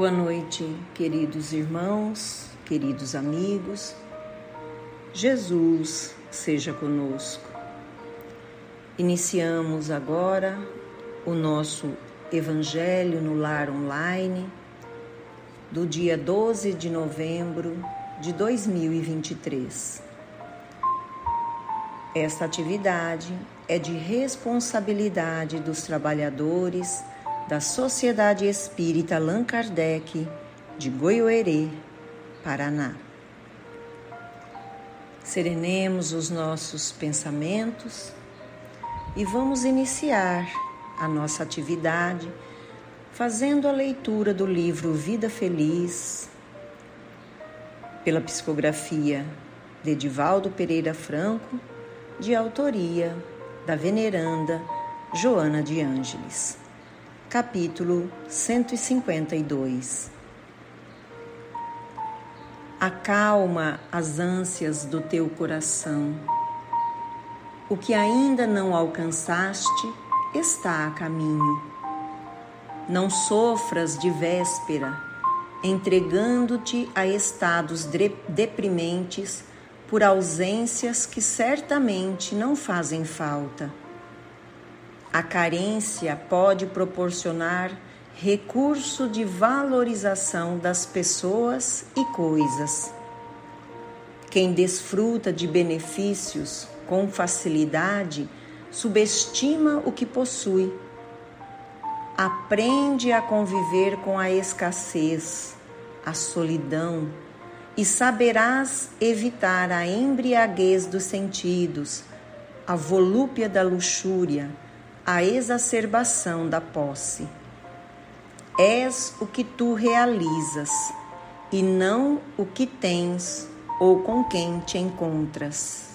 Boa noite, queridos irmãos, queridos amigos. Jesus seja conosco. Iniciamos agora o nosso Evangelho no Lar Online do dia 12 de novembro de 2023. Esta atividade é de responsabilidade dos trabalhadores da Sociedade Espírita Allan Kardec de Goiôerê, Paraná. Serenemos os nossos pensamentos e vamos iniciar a nossa atividade fazendo a leitura do livro Vida Feliz, pela psicografia de Edivaldo Pereira Franco, de autoria da veneranda Joana de Ângeles capítulo 152. Acalma as ânsias do teu coração. O que ainda não alcançaste está a caminho. Não sofras de véspera, entregando-te a estados deprimentes por ausências que certamente não fazem falta a carência pode proporcionar recurso de valorização das pessoas e coisas. Quem desfruta de benefícios com facilidade subestima o que possui. Aprende a conviver com a escassez, a solidão e saberás evitar a embriaguez dos sentidos, a volúpia da luxúria a exacerbação da posse. És o que tu realizas e não o que tens ou com quem te encontras.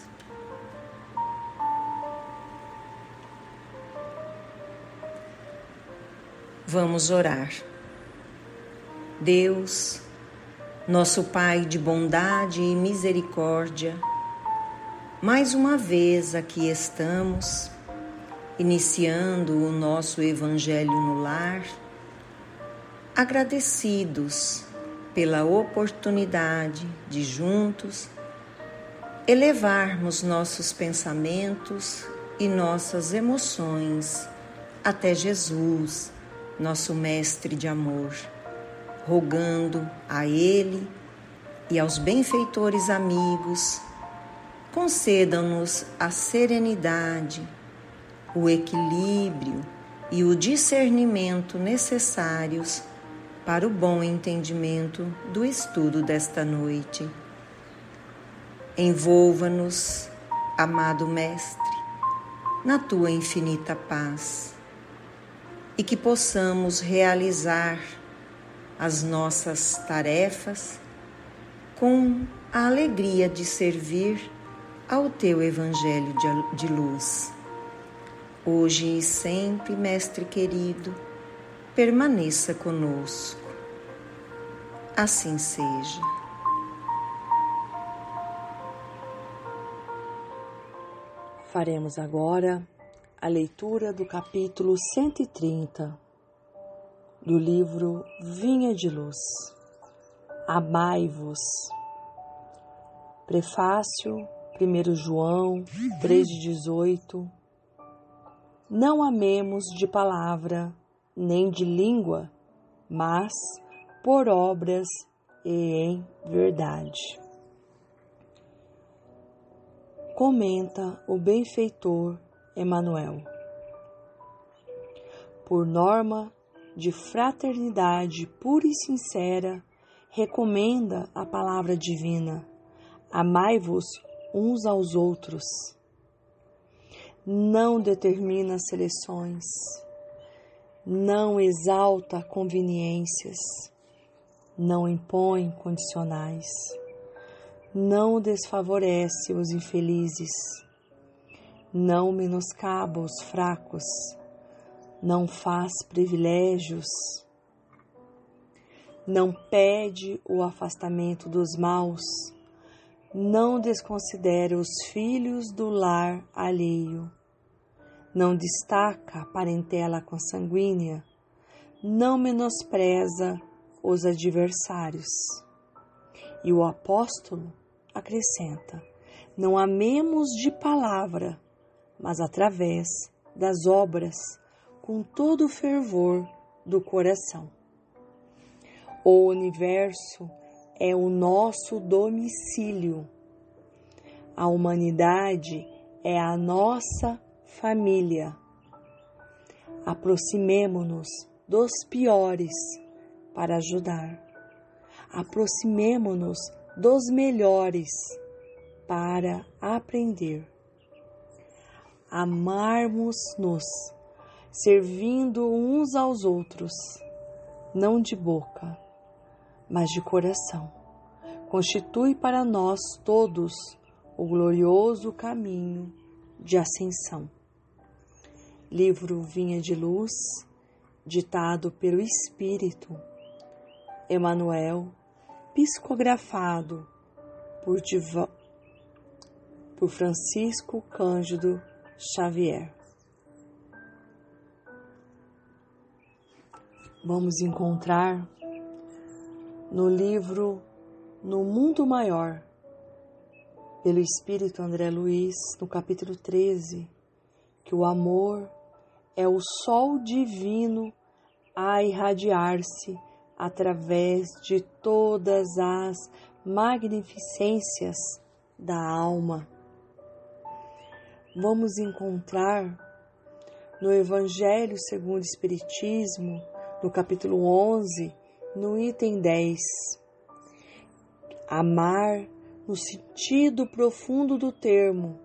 Vamos orar. Deus, nosso Pai de bondade e misericórdia, mais uma vez aqui estamos iniciando o nosso Evangelho no lar, agradecidos pela oportunidade de juntos elevarmos nossos pensamentos e nossas emoções até Jesus, nosso Mestre de amor, rogando a Ele e aos benfeitores amigos, concedam-nos a serenidade o equilíbrio e o discernimento necessários para o bom entendimento do estudo desta noite. Envolva-nos, amado Mestre, na tua infinita paz e que possamos realizar as nossas tarefas com a alegria de servir ao teu Evangelho de luz hoje e sempre, Mestre querido, permaneça conosco. Assim seja. Faremos agora a leitura do capítulo 130 do livro Vinha de Luz. Amai-vos. Prefácio 1 João 3,18 não amemos de palavra, nem de língua, mas por obras e em verdade. Comenta o benfeitor Emanuel. Por norma de fraternidade pura e sincera, recomenda a palavra divina: amai-vos uns aos outros não determina seleções, não exalta conveniências, não impõe condicionais, não desfavorece os infelizes, não menoscaba os fracos, não faz privilégios, não pede o afastamento dos maus, não desconsidera os filhos do lar alheio, não destaca a parentela consanguínea, não menospreza os adversários. E o apóstolo acrescenta: não amemos de palavra, mas através das obras, com todo o fervor do coração. O universo é o nosso domicílio. A humanidade é a nossa família. Aproximemo-nos dos piores para ajudar. Aproximemo-nos dos melhores para aprender. Amarmos-nos, servindo uns aos outros, não de boca, mas de coração. Constitui para nós todos o glorioso caminho de ascensão. Livro Vinha de Luz, ditado pelo Espírito Emmanuel, psicografado por, Diva, por Francisco Cândido Xavier. Vamos encontrar no livro No Mundo Maior, pelo Espírito André Luiz, no capítulo 13, que o amor é o sol divino a irradiar-se através de todas as magnificências da alma. Vamos encontrar no Evangelho segundo o Espiritismo, no capítulo 11, no item 10. Amar, no sentido profundo do termo,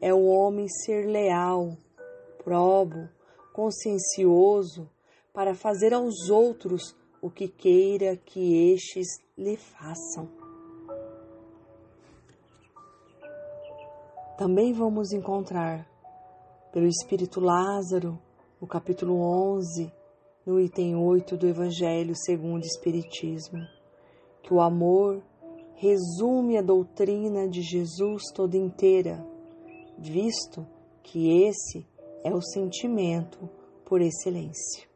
é o homem ser leal, probo, consciencioso, para fazer aos outros o que queira que estes lhe façam. Também vamos encontrar pelo Espírito Lázaro, no capítulo 11, no item 8 do Evangelho segundo o Espiritismo, que o amor resume a doutrina de Jesus toda inteira, visto que esse é o sentimento por excelência.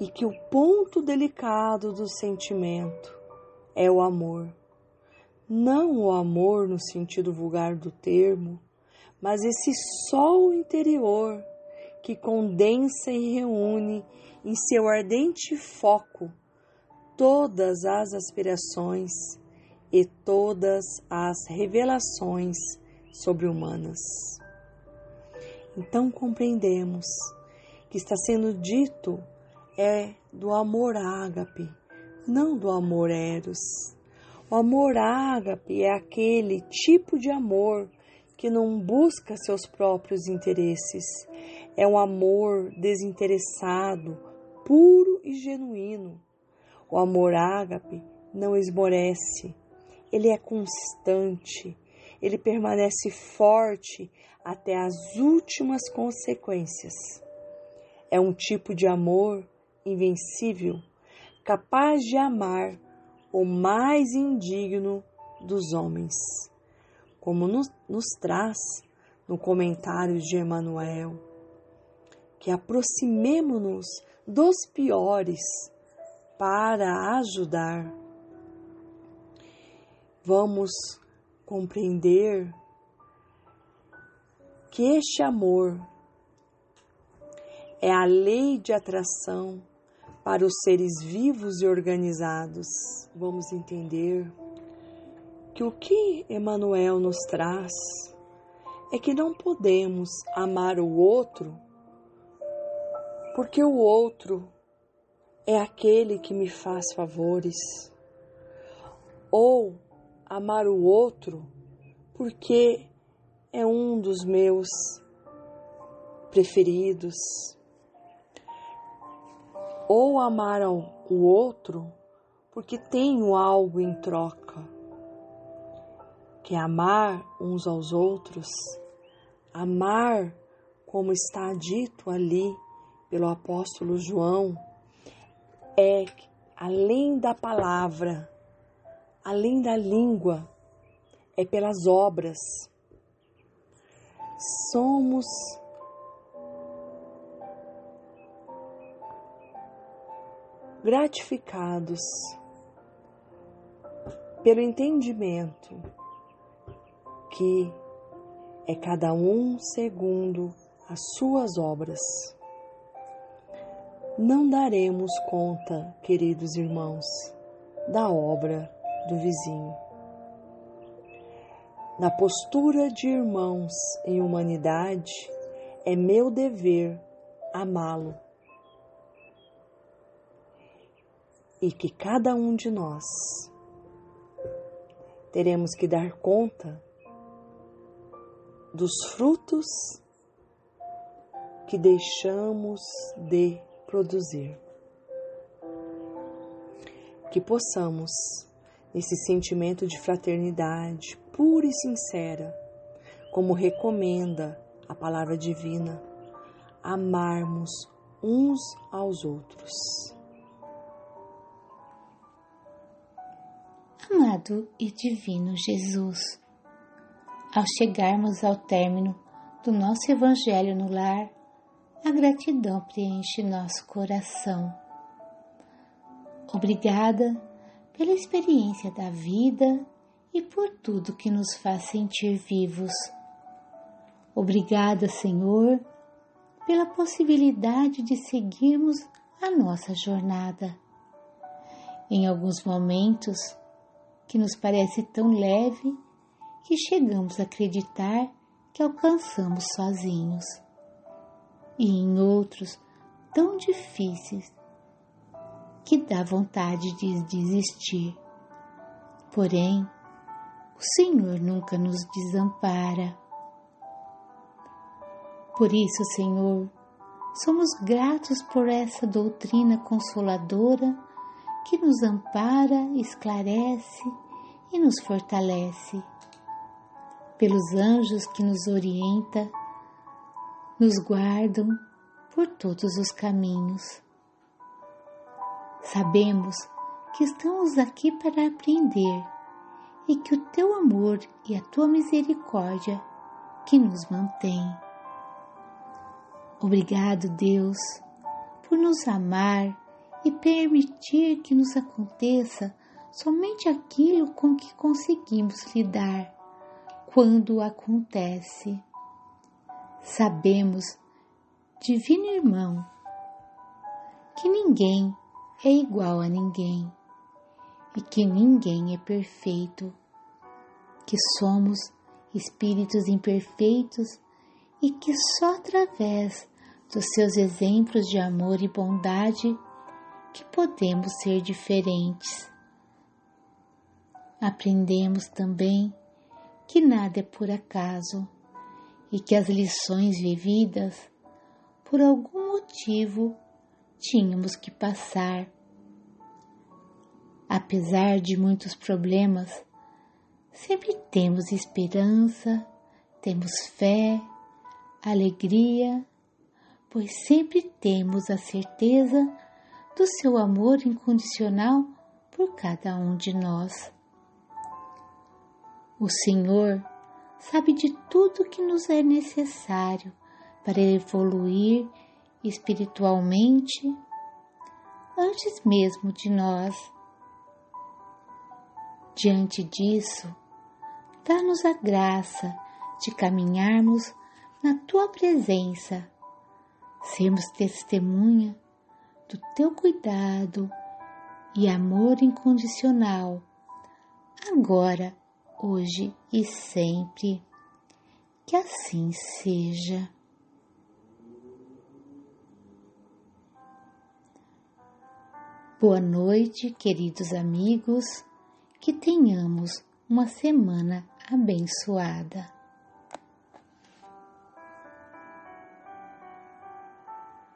E que o ponto delicado do sentimento é o amor. Não o amor no sentido vulgar do termo, mas esse sol interior que condensa e reúne em seu ardente foco todas as aspirações e todas as revelações sobre-humanas. Então compreendemos que está sendo dito é do amor ágape, não do amor eros. O amor ágape é aquele tipo de amor que não busca seus próprios interesses, é um amor desinteressado, puro e genuíno. O amor ágape não esmorece, ele é constante, ele permanece forte até as últimas consequências. É um tipo de amor invencível, capaz de amar o mais indigno dos homens, como nos, nos traz no comentário de Emmanuel que aproximemo-nos dos piores para ajudar. Vamos compreender que este amor é a lei de atração para os seres vivos e organizados. Vamos entender que o que Emmanuel nos traz é que não podemos amar o outro porque o outro é aquele que me faz favores, ou amar o outro porque é um dos meus preferidos, ou amar o outro porque tenho algo em troca, que é amar uns aos outros, amar como está dito ali pelo apóstolo João é além da palavra, além da língua, é pelas obras. Somos gratificados pelo entendimento que é cada um segundo as suas obras. Não daremos conta, queridos irmãos, da obra do vizinho. Na postura de irmãos em humanidade, é meu dever amá-lo. E que cada um de nós teremos que dar conta dos frutos que deixamos de produzir. Que possamos, nesse sentimento de fraternidade pura e sincera, como recomenda a palavra divina, amarmos uns aos outros. Amado e divino Jesus, ao chegarmos ao término do nosso Evangelho no lar, a gratidão preenche nosso coração. Obrigada pela experiência da vida e por tudo que nos faz sentir vivos. Obrigada, Senhor, pela possibilidade de seguirmos a nossa jornada. Em alguns momentos que nos parece tão leve que chegamos a acreditar que alcançamos sozinhos, e em outros tão difíceis que dá vontade de desistir. Porém, o Senhor nunca nos desampara. Por isso, Senhor, somos gratos por essa doutrina consoladora que nos ampara, esclarece e nos fortalece pelos anjos que nos orienta, nos guardam por todos os caminhos. Sabemos que estamos aqui para aprender e que o teu amor e a tua misericórdia que nos mantém. Obrigado, Deus, por nos amar e permitir que nos aconteça somente aquilo com que conseguimos lidar quando acontece. Sabemos, divino irmão, que ninguém é igual a ninguém e que ninguém é perfeito, que somos espíritos imperfeitos e que só através dos seus exemplos de amor e bondade que podemos ser diferentes. Aprendemos também que nada é por acaso e que as lições vividas, por algum motivo, tínhamos que passar. Apesar de muitos problemas, sempre temos esperança, temos fé, alegria, pois sempre temos a certeza do seu amor incondicional por cada um de nós. O Senhor sabe de tudo que nos é necessário para evoluir espiritualmente antes mesmo de nós. Diante disso, dá-nos a graça de caminharmos na tua presença, sermos testemunha do teu cuidado e amor incondicional, agora hoje e sempre. Que assim seja. Boa noite, queridos amigos, que tenhamos uma semana abençoada.